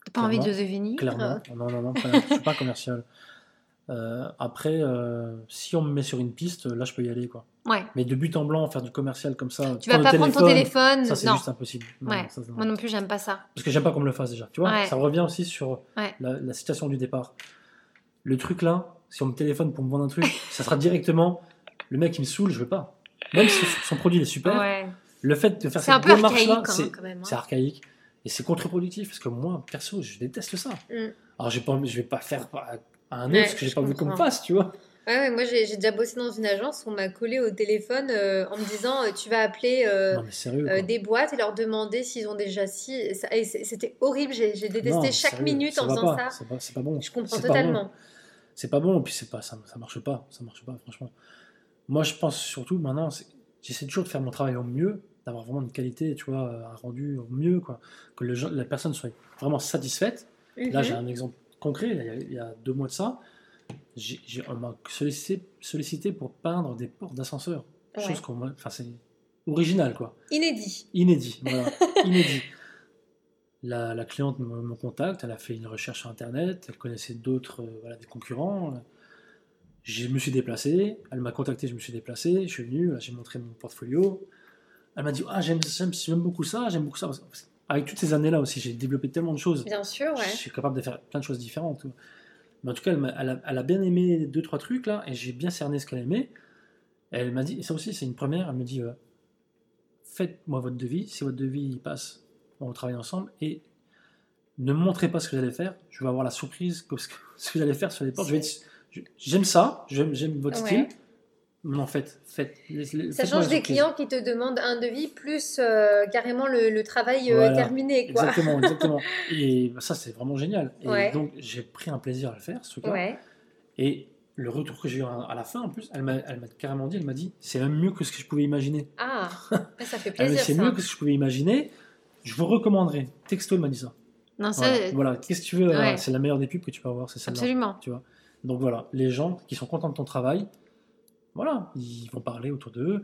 T'as pas envie de devenir? Clairement. Non, non, non, pas- je suis pas commercial. Euh, après, si on me met sur une piste, là, je peux y aller, quoi. Ouais. Mais de but en blanc, faire du commercial comme ça, Tu vas pas prendre ton téléphone. ça, c'est juste impossible. Non, Ouais. ça, c'est- Moi non plus, j'aime pas ça. Parce que j'aime pas qu'on me le fasse déjà. Tu vois, Ouais. ça revient aussi sur la, la citation du départ. Le truc là, si on me téléphone pour me vendre un truc, ça sera directement le mec qui me saoule, je veux pas. Même si son produit est super, le fait de faire cette peu démarche là, archaïque quand c'est même. Quand même hein. c'est archaïque et c'est contre-productif parce que moi, perso, je déteste ça. Mm. Alors, pas, je vais pas faire à un autre ce que j'ai pas voulu qu'on me fasse, tu vois. Ouais, ouais, moi j'ai déjà bossé dans une agence, on m'a collé au téléphone euh, en me disant euh, tu vas appeler euh, non, sérieux. des boîtes et leur demander s'ils ont déjà si. C'était horrible, j'ai détesté Non, chaque sérieux, minute en faisant pas, ça. C'est pas, bon. Je comprends totalement. C'est pas bon, et puis c'est pas, ça, ça marche pas, ça marche pas, franchement. Moi, je pense surtout maintenant, j'essaie toujours de faire mon travail au mieux, d'avoir vraiment une qualité, tu vois, un rendu au mieux, quoi. Que le, la personne soit vraiment satisfaite. Là, Mhm. j'ai un exemple concret, là, il y, a, il y a deux mois de ça, j'ai- on m'a sollicité, sollicité pour peindre des portes d'ascenseur. Ouais. Chose qu'on enfin, c'est original, quoi. Inédit. Inédit, voilà, inédit. La, la cliente me, me contacte, elle a fait une recherche sur Internet, elle connaissait d'autres, euh, voilà, des concurrents. Je me suis déplacé, elle m'a contacté, je me suis déplacé, je suis venu, j'ai montré mon portfolio. Elle m'a dit Ah, j'aime beaucoup ça, j'aime beaucoup ça. Avec toutes ces années-là aussi, j'ai développé tellement de choses. Bien sûr, ouais. Je suis capable de faire plein de choses différentes. Mais en tout cas, elle, a, elle a bien aimé deux, trois trucs là, et j'ai bien cerné ce qu'elle aimait. Elle m'a dit, et ça aussi, c'est une première, elle me dit euh, Faites-moi votre devis, si votre devis il passe, on travaille ensemble, et ne me montrez pas ce que j'allais faire, je vais avoir la surprise que ce que, que j'allais faire sur les portes. J'aime ça, j'aime, j'aime votre Ouais. style, fait, faites. laisse- Ça change des clients qui te demandent un devis plus euh, carrément le, le travail euh, Voilà. terminé, quoi. Exactement, exactement. Et ça, c'est vraiment génial. Et Ouais. donc, j'ai pris un plaisir à le faire, ce truc-là. Ouais. Et le retour que j'ai eu à la fin, en plus, elle m'a, carrément dit, elle m'a dit, c'est même mieux que ce que je pouvais imaginer. Ah, ça fait plaisir, c'est mieux que ce que je pouvais imaginer. Je vous recommanderais. Texto, elle m'a dit ça. Non, ça, Voilà, Voilà. qu'est-ce que tu veux Ouais. euh, C'est la meilleure des pubs que tu peux avoir, c'est celle-là. absolument. Tu vois? Donc voilà, les gens qui sont contents de ton travail, voilà, ils vont parler autour d'eux.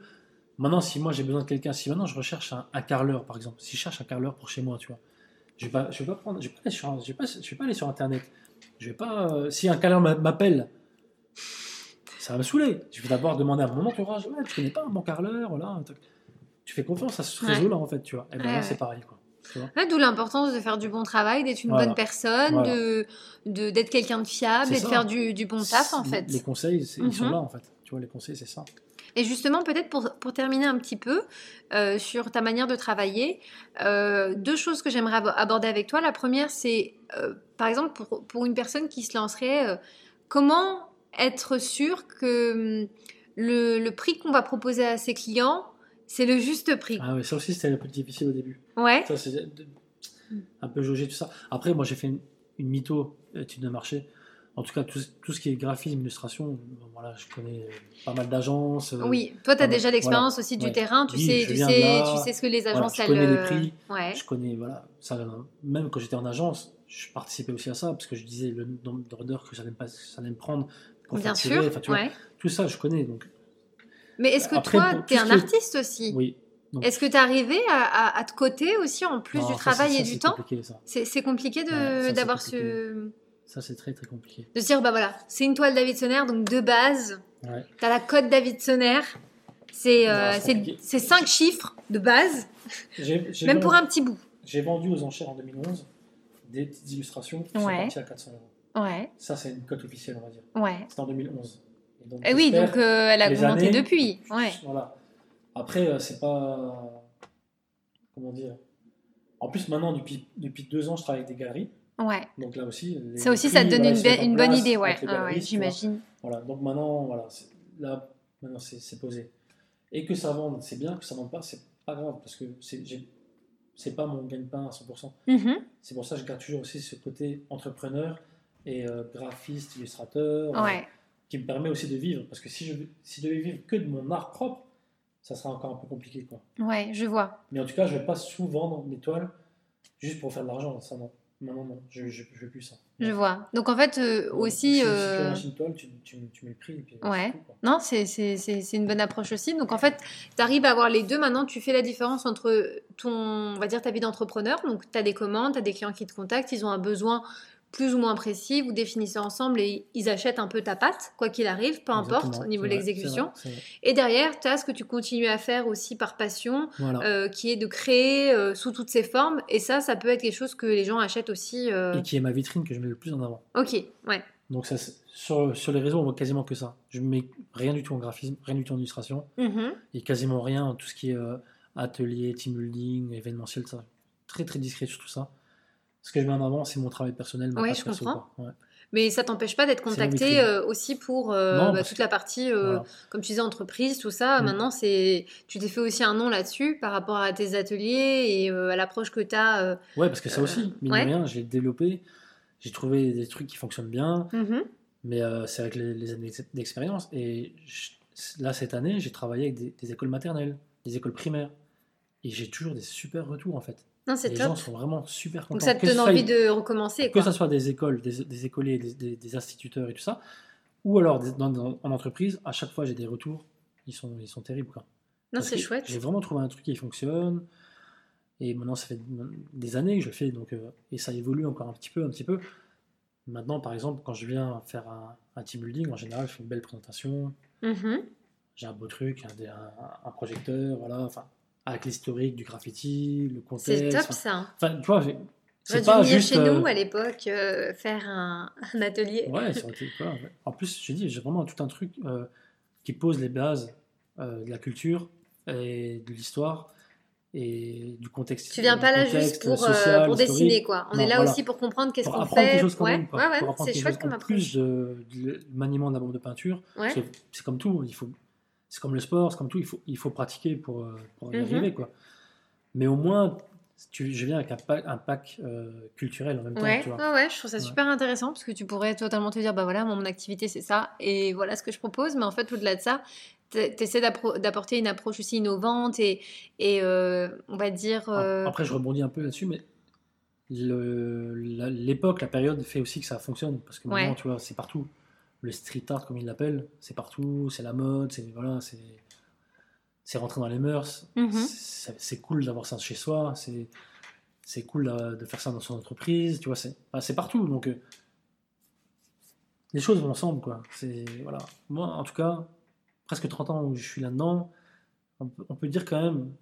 Maintenant, si moi j'ai besoin de quelqu'un, si maintenant je recherche un, un carreleur, par exemple, si je cherche un carreleur pour chez moi, tu vois, je vais pas, je vais pas prendre, je vais pas aller sur, je vais pas, je vais pas aller sur internet. Je vais pas, euh, si un carreleur m'a- m'appelle, ça va me saouler. Je vais d'abord demander à mon entourage, ouais, tu connais pas un bon carreleur, voilà. Tu fais confiance à ce Ouais. réseau-là, en fait, tu vois. Et ben Ouais, c'est pareil, quoi. Ouais, D'où l'importance de faire du bon travail, d'être une Voilà. bonne personne, Voilà. de d'être quelqu'un de fiable et de faire du, du bon taf en fait. Les conseils, ils sont Mhm. là, en fait. Les conseils, c'est ça. Et justement, peut-être pour, pour terminer un petit peu euh, sur ta manière de travailler, euh, deux choses que j'aimerais abo- aborder avec toi. La première, c'est euh, par exemple pour, pour une personne qui se lancerait, comment être sûr que hum, le, le prix qu'on va proposer à ses clients, c'est le juste prix? Ah ouais, ça aussi, c'était un peu difficile au début. Ouais, Ça, c'est de- un peu jauger tout ça. Après, moi, j'ai fait une, une mytho étude de marché. En tout cas, tout, tout ce qui est graphisme, illustration, bon, voilà, je connais pas mal d'agences. euh, oui. Toi, tu as voilà. déjà l'expérience aussi du Ouais. terrain. Tu Oui, sais, je tu sais, là. tu sais ce que les Voilà, agences je elles, connais les euh, prix. Ouais. Je connais, voilà, ça, même quand j'étais en agence, je participais aussi à ça, parce que je disais le nombre d'ordres que ça allait me, pas- ça allait me prendre. pour Bien facturer, sûr. vois, ouais. Tout ça, je connais. Donc, Mais est-ce que Après, toi, tu es un est- artiste aussi? Oui. Est-ce que tu es arrivé à, à, à te coter aussi en plus non, du ça, travail et du c'est temps? compliqué, ça. C'est compliqué d'avoir ce. Ça, c'est très, très compliqué. De se dire, bah voilà, c'est une toile Davidsonnaire, donc de base, Ouais. tu as la cote Davidsonnaire. C'est euh, c'est c'est c'est cinq chiffres de base, même vendu- pour un petit bout. J'ai vendu aux enchères en 2011 des petites illustrations qui Ouais. sont parties à 400 euros. Ouais, Ça, c'est une cote officielle, on va dire. ouais. C'était en 2011. Et donc, Et oui, donc euh, elle a augmenté années- depuis. Ouais. Voilà. Après, euh, c'est pas. Comment dire En plus, maintenant, depuis, depuis deux ans, je travaille avec des galeries. Ouais. Donc là aussi. Ça aussi, ça te donne voilà, une, bonne idée, ouais. Ah ouais, j'imagine. Voilà. Donc maintenant, voilà. c'est- Là, maintenant, c'est c'est posé. Et que ça vende, c'est bien. Que ça vende pas, c'est pas grave. Parce que c'est j'ai- c'est pas mon gagne-pain à 100%. Mhm. C'est pour ça que je garde toujours aussi ce côté entrepreneur et euh, graphiste, illustrateur, euh, qui me permet aussi de vivre. Parce que si je, si je devais vivre que de mon art propre, ça serait encore un peu compliqué. Quoi. Ouais, je vois. Mais en tout cas, je ne vais pas sous-vendre mes toiles juste pour faire de l'argent. Ça, non. Non, non, non, je ne veux plus ça. Je vois. Donc en fait, euh, aussi. Si, si euh, tu lâches une tu, tu, tu mets le prix. Et puis, Ouais. tout. Non, c'est une bonne approche aussi. Donc en fait, tu arrives à avoir les deux. Maintenant, tu fais la différence entre ton, on va dire, ta vie d'entrepreneur. Donc tu as des commandes, tu as des clients qui te contactent, ils ont un besoin plus ou moins précis, vous définissez ensemble et ils achètent un peu ta patte, quoi qu'il arrive, peu importe Exactement, au niveau de l'exécution. Et derrière, tu as ce que tu continues à faire aussi par passion. Voilà. euh, qui est de créer euh, sous toutes ses formes. Et ça, ça peut être quelque chose que les gens achètent aussi. euh, Et qui est ma vitrine que je mets le plus en avant. Ok, ouais. Donc ça, sur, sur les réseaux, on voit quasiment que ça. Je mets rien du tout en graphisme, rien du tout en illustration. Mhm. et quasiment rien en tout ce qui est atelier, team building, événementiel, ça. Très très discret sur tout ça. Ce que je mets en avant, c'est mon travail personnel, ma Ouais, je perso, comprends. quoi. Ouais. Mais ça t'empêche pas d'être contacté euh, aussi pour euh, Non, bah, toute que- la partie, euh, Voilà. comme tu disais, entreprise, tout ça. Mm. Maintenant, c'est tu t'es fait aussi un nom là-dessus par rapport à tes ateliers et à l'approche que tu as. Ouais, parce que ça aussi, mine ouais. de rien, je l'ai développé. J'ai trouvé des trucs qui fonctionnent bien, Mhm. mais c'est avec les, les années d'expérience. Et je- là, cette année, j'ai travaillé avec des, des écoles maternelles, des écoles primaires. Et j'ai toujours des super retours, en fait. Non, c'est Les top. gens sont vraiment super contents. Donc ça te donne soit- envie de recommencer. que ce soit des écoles, des, des écoliers, des, des- des instituteurs et tout ça, ou alors dans- dans- en entreprise, à chaque fois j'ai des retours, ils sont, ils sont terribles. Quoi. Non, c'est chouette. J'ai vraiment trouvé un truc qui fonctionne, et maintenant ça fait des années que je le fais, donc, euh, et ça évolue encore un petit peu, un petit peu. Maintenant, par exemple, quand je viens faire un, un team building, en général, je fais une belle présentation, Mhm. j'ai un beau truc, un, un- un projecteur, voilà, enfin, avec l'historique du graffiti, le C'est contexte. top enfin- ça. Enfin, tu vois, j'ai- c'est pas venir juste. chez euh, nous à l'époque euh, faire un, un atelier. Ouais, ça aurait été quoi. En plus, je dis, j'ai vraiment tout un truc euh, qui pose les bases euh, de la culture et de l'histoire et du contexte. Tu viens pas là juste pour, euh, social, pour historique, dessiner quoi. On Non, est là voilà. aussi pour comprendre qu'est-ce qu'on fait. ouais, même. ouais, ouais, c'est chouette comme en approche. plus de, de maniement d'un bombe de peinture. Ouais. C'est comme tout, il faut, c'est comme le sport, c'est comme tout, il faut, il faut pratiquer pour, euh, pour y Mhm. arriver. Quoi. Mais au moins, tu, je viens avec un pack, un pack euh, culturel en même temps. Ouais, tu vois. ouais, ouais, je trouve ça Ouais. super intéressant parce que tu pourrais totalement te dire, bah voilà, mon activité c'est ça et voilà ce que je propose. Mais en fait, au-delà de ça, tu essaies d'apporter une approche aussi innovante et, et euh, on va dire. euh, Après, je rebondis un peu là-dessus, mais la- l'époque, la période fait aussi que ça fonctionne. Parce que maintenant, Ouais. tu vois, c'est partout. Le street art, comme ils l'appellent, c'est partout, c'est la mode, c'est voilà, c'est c'est rentré dans les mœurs. Mhm. C'est c'est cool d'avoir ça chez soi. C'est c'est cool euh, de faire ça dans son entreprise. Tu vois, c'est partout. Donc euh, les choses vont ensemble, quoi. C'est voilà. Moi, en tout cas, presque 30 ans où je suis là-dedans, on peut dire quand même,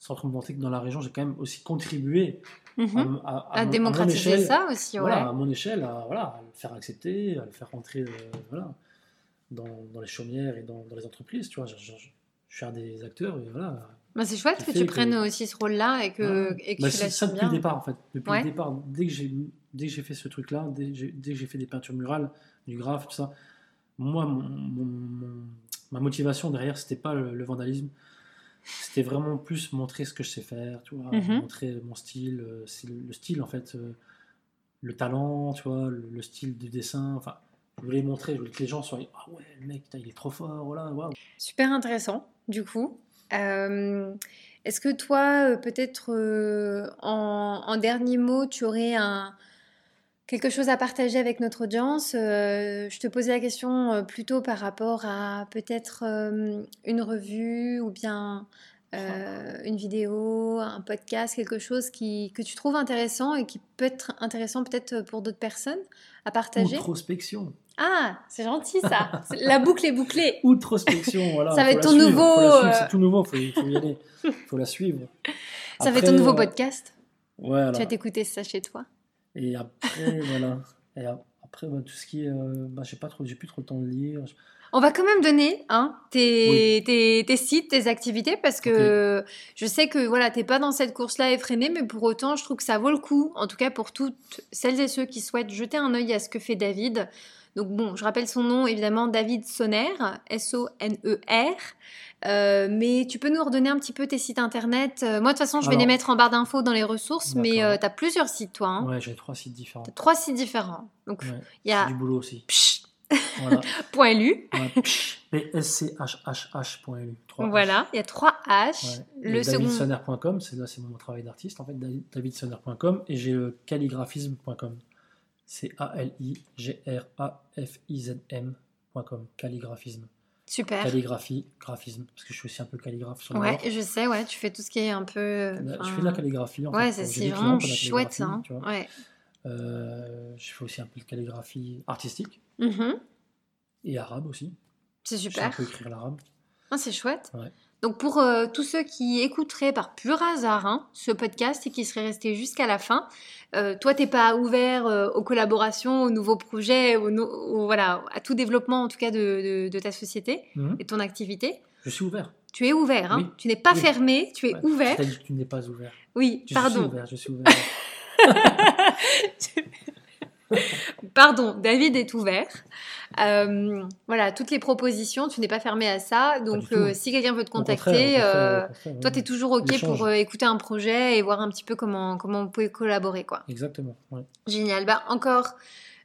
sans vanter, que dans la région, j'ai quand même aussi contribué Mhm. à, à- à À mon- à démocratiser échelle, ça aussi, ouais. voilà, à mon échelle, à, voilà, le faire accepter, à le faire rentrer euh, voilà, dans, dans les chaumières et dans, dans les entreprises. Tu vois, je, je- je suis un des acteurs et voilà. Bah, c'est chouette que tu que- prennes aussi ce rôle-là et que, Voilà. et que Bah, tu c'est ça l'assumes depuis bien. le départ en fait. Depuis Ouais. le départ, dès que j'ai dès que j'ai fait ce truc-là, dès, que j'ai- dès que j'ai fait des peintures murales, du graphe, tout ça, moi, mon- mon- mon- ma motivation derrière, c'était pas le, le vandalisme. C'était vraiment plus montrer ce que je sais faire, tu vois, Mhm. montrer mon style, euh, c'est le, le style en fait, euh, le talent, tu vois, le, le style du dessin. Enfin, je voulais montrer, je voulais que les gens soient ah ouais, le mec, il est trop fort, voilà, waouh. Super intéressant, du coup. Euh, Est-ce que toi, peut-être euh, en, en dernier mot, tu aurais un, quelque chose à partager avec notre audience Euh, Je te posais la question euh, plutôt par rapport à peut-être euh, une revue ou bien euh, une vidéo, un podcast, quelque chose qui, que tu trouves intéressant et qui peut être intéressant peut-être pour d'autres personnes à partager. Outrospection, Ah, c'est gentil ça. La boucle est bouclée. outrospection, voilà. Ça va être ton suivre, nouveau, C'est tout nouveau, faut, faut y aller, faut la suivre. Ça va être ton nouveau podcast. Voilà. Tu vas t'écouter ça chez toi. Et après, voilà. Et après, bah, tout ce qui est. euh, bah, j'ai pas trop, j'ai plus trop le temps de lire. On va quand même donner hein, tes, tes, tes sites, tes activités, parce que je sais que voilà, t'es pas dans cette course-là effrénée, mais pour autant, je trouve que ça vaut le coup, en tout cas pour toutes celles et ceux qui souhaitent jeter un œil à ce que fait David. Donc bon, je rappelle son nom, évidemment, David Sonner, S-O-N-E-R. Euh, mais tu peux nous redonner un petit peu tes sites internet. Euh, moi, de toute façon, je vais Alors- les mettre en barre d'infos dans les ressources, mais D'accord. tu as plusieurs sites, toi. Hein. Ouais, j'ai trois sites différents. Trois sites différents. Donc, Ouais, il y a du boulot aussi. psh, Voilà. point .lu. Ouais, PSCHHH.lu. Trois H. Voilà, il y a trois H. Ouais. Le Et second. davidsonner.com, c'est là, c'est mon travail d'artiste, en fait, david- davidsonner.com, et j'ai le calligraphisme.com. C'est A-L-I-G-R-A-F-I-Z-M.com, calligraphisme. Super. Calligraphie, graphisme, parce que je suis aussi un peu calligraphe sur le Ouais, je sais, ouais, tu fais tout ce qui est un peu. Je enfin, fais de la calligraphie. En Ouais, fait. c'est vraiment chouette ça. hein. calligraphie, tu vois. Ouais. Euh, je fais aussi un peu de calligraphie artistique Mhm. et arabe aussi. C'est Je sais un super. peu écrire l'arabe. Ah, c'est chouette. Ouais. Donc pour euh, tous ceux qui écouteraient par pur hasard hein, ce podcast et qui seraient restés jusqu'à la fin, euh, toi t'es pas ouvert euh, aux collaborations, aux nouveaux projets, no- voilà, à tout développement en tout cas de, de- de ta société Mhm. et de ton activité. Je suis ouvert. Tu es ouvert, hein Oui. tu n'es pas Oui. fermé, tu es Ouais. ouvert. C'est-à-dire que tu n'es pas ouvert. Oui, Je suis pardon. ouvert, je suis ouvert. Pardon, David est ouvert. Euh, voilà, toutes les propositions, tu n'es pas fermé à ça. Donc, euh, si quelqu'un veut te contacter, euh, toi, tu es toujours OK pour écouter un projet et voir un petit peu comment, comment vous pouvez collaborer. quoi. Exactement. ouais. Génial. Bah, encore,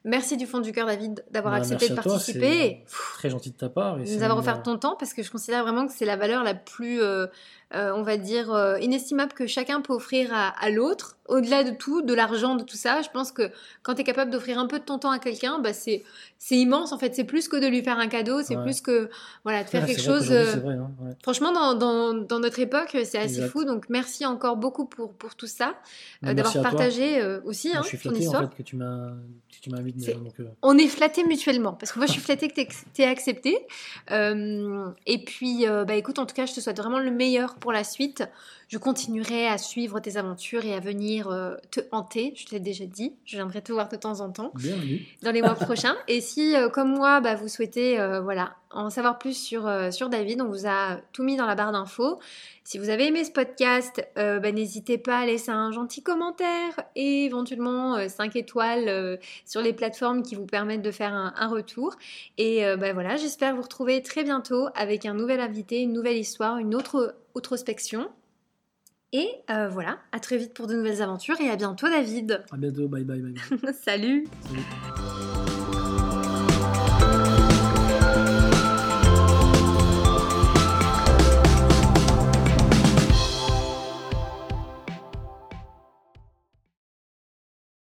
merci du fond du cœur, David, d'avoir Bah, accepté de toi, participer. Très gentil de ta part. et nous avoir offert ton temps parce que je considère vraiment que c'est la valeur la plus, euh, euh, on va dire, euh, inestimable que chacun peut offrir à, à l'autre. Au-delà de tout, de l'argent, de tout ça, je pense que quand tu es capable d'offrir un peu de ton temps à quelqu'un, bah, c'est c'est immense en fait. C'est plus que de lui faire un cadeau, c'est Ouais. plus que voilà, de faire ouais, quelque chose. euh, vrai. hein, ouais. Franchement, dans, dans, dans notre époque, c'est assez Exact. fou. Donc, merci encore beaucoup pour, pour tout ça, euh, Merci d'avoir partagé aussi Moi, hein, je suis ton histoire. en fait que tu m'as tu Donc, euh, On est flattés mutuellement parce que moi je suis flattée que tu aies accepté. Et puis, bah écoute, en tout cas, je te souhaite vraiment le meilleur pour la suite. Je continuerai à suivre tes aventures et à venir euh, te hanter. Je te l'ai déjà dit. Je viendrai te voir de temps en temps bienvenue. dans les mois prochains. Et si, euh, comme moi, bah, vous souhaitez euh, voilà, en savoir plus sur, sur David, on vous a tout mis dans la barre d'infos. Si vous avez aimé ce podcast, bah, n'hésitez pas à laisser un gentil commentaire et éventuellement 5 étoiles sur les plateformes qui vous permettent de faire un, un retour. Et bah, voilà, j'espère vous retrouver très bientôt avec un nouvel invité, une nouvelle histoire, une autre introspection. Et euh, voilà, à très vite pour de nouvelles aventures et à bientôt David. À bientôt. Bye bye bye. bye. Salut Salut.